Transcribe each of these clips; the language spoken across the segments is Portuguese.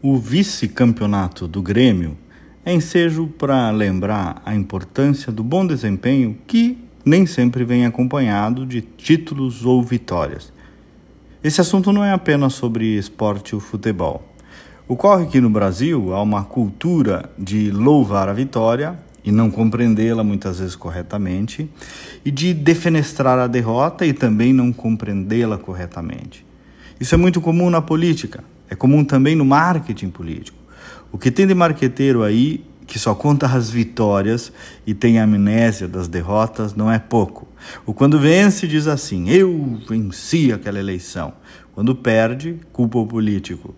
O vice-campeonato do Grêmio é ensejo para lembrar a importância do bom desempenho que nem sempre vem acompanhado de títulos ou vitórias. Esse assunto não é apenas sobre esporte ou futebol. Ocorre que no Brasil há uma cultura de louvar a vitória e não compreendê-la muitas vezes corretamente, e de defenestrar a derrota e também não compreendê-la corretamente. Isso é muito comum na política. É comum também no marketing político. O que tem de marqueteiro aí que só conta as vitórias e tem amnésia das derrotas não é pouco. O quando vence diz assim: eu venci aquela eleição. Quando perde, culpa o político.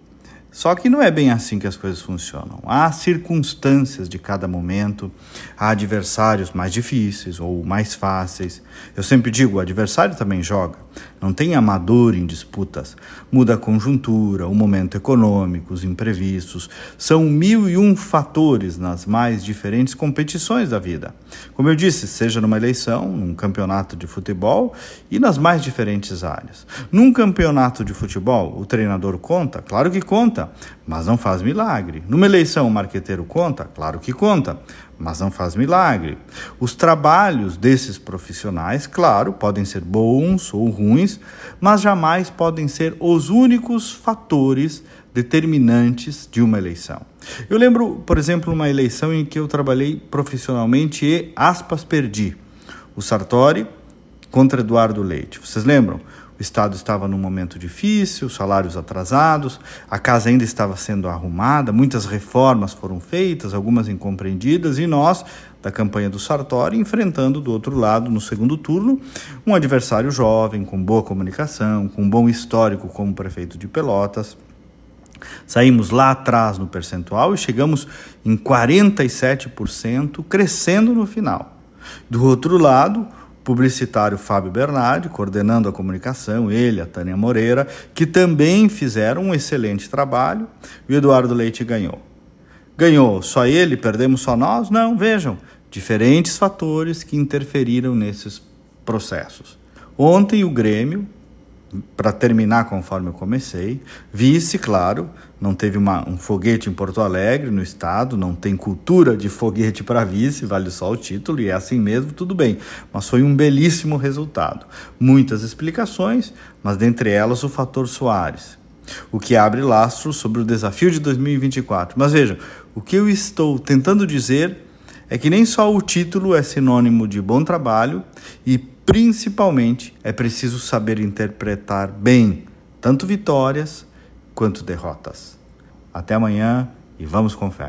Só que não é bem assim que as coisas funcionam. Há circunstâncias de cada momento, há adversários mais difíceis ou mais fáceis. Eu sempre digo: o adversário também joga. Não tem amador em disputas. Muda a conjuntura, o momento econômico, os imprevistos. São mil e um fatores nas mais diferentes competições da vida. Como eu disse, seja numa eleição, num campeonato de futebol e nas mais diferentes áreas. Num campeonato de futebol, o treinador conta? Claro que conta, mas não faz milagre. Numa eleição, o marqueteiro conta? Claro que conta, mas não faz milagre. Os trabalhos desses profissionais, claro, podem ser bons ou ruins, mas jamais podem ser os únicos fatores determinantes de uma eleição. Eu lembro, por exemplo, uma eleição em que eu trabalhei profissionalmente e, aspas, perdi. O Sartori contra Eduardo Leite. Vocês lembram? O Estado estava num momento difícil, salários atrasados, a casa ainda estava sendo arrumada, muitas reformas foram feitas, algumas incompreendidas, e nós, da campanha do Sartori, enfrentando do outro lado, no segundo turno, um adversário jovem, com boa comunicação, com bom histórico como prefeito de Pelotas. Saímos lá atrás no percentual e chegamos em 47%, crescendo no final. Do outro lado, publicitário Fábio Bernardi, coordenando a comunicação, ele, a Tânia Moreira, que também fizeram um excelente trabalho, e o Eduardo Leite ganhou. Ganhou só ele, perdemos só nós? Não, vejam, diferentes fatores que interferiram nesses processos. Ontem o Grêmio para terminar conforme eu comecei, vice, claro, não teve uma, um foguete em Porto Alegre, no estado, não tem cultura de foguete para vice, vale só o título, e é assim mesmo, tudo bem. Mas foi um belíssimo resultado. Muitas explicações, mas dentre elas o fator Soares, o que abre lastro sobre o desafio de 2024. Mas vejam, o que eu estou tentando dizer é que nem só o título é sinônimo de bom trabalho e Principalmente, é preciso saber interpretar bem tanto vitórias quanto derrotas. Até amanhã e vamos com fé.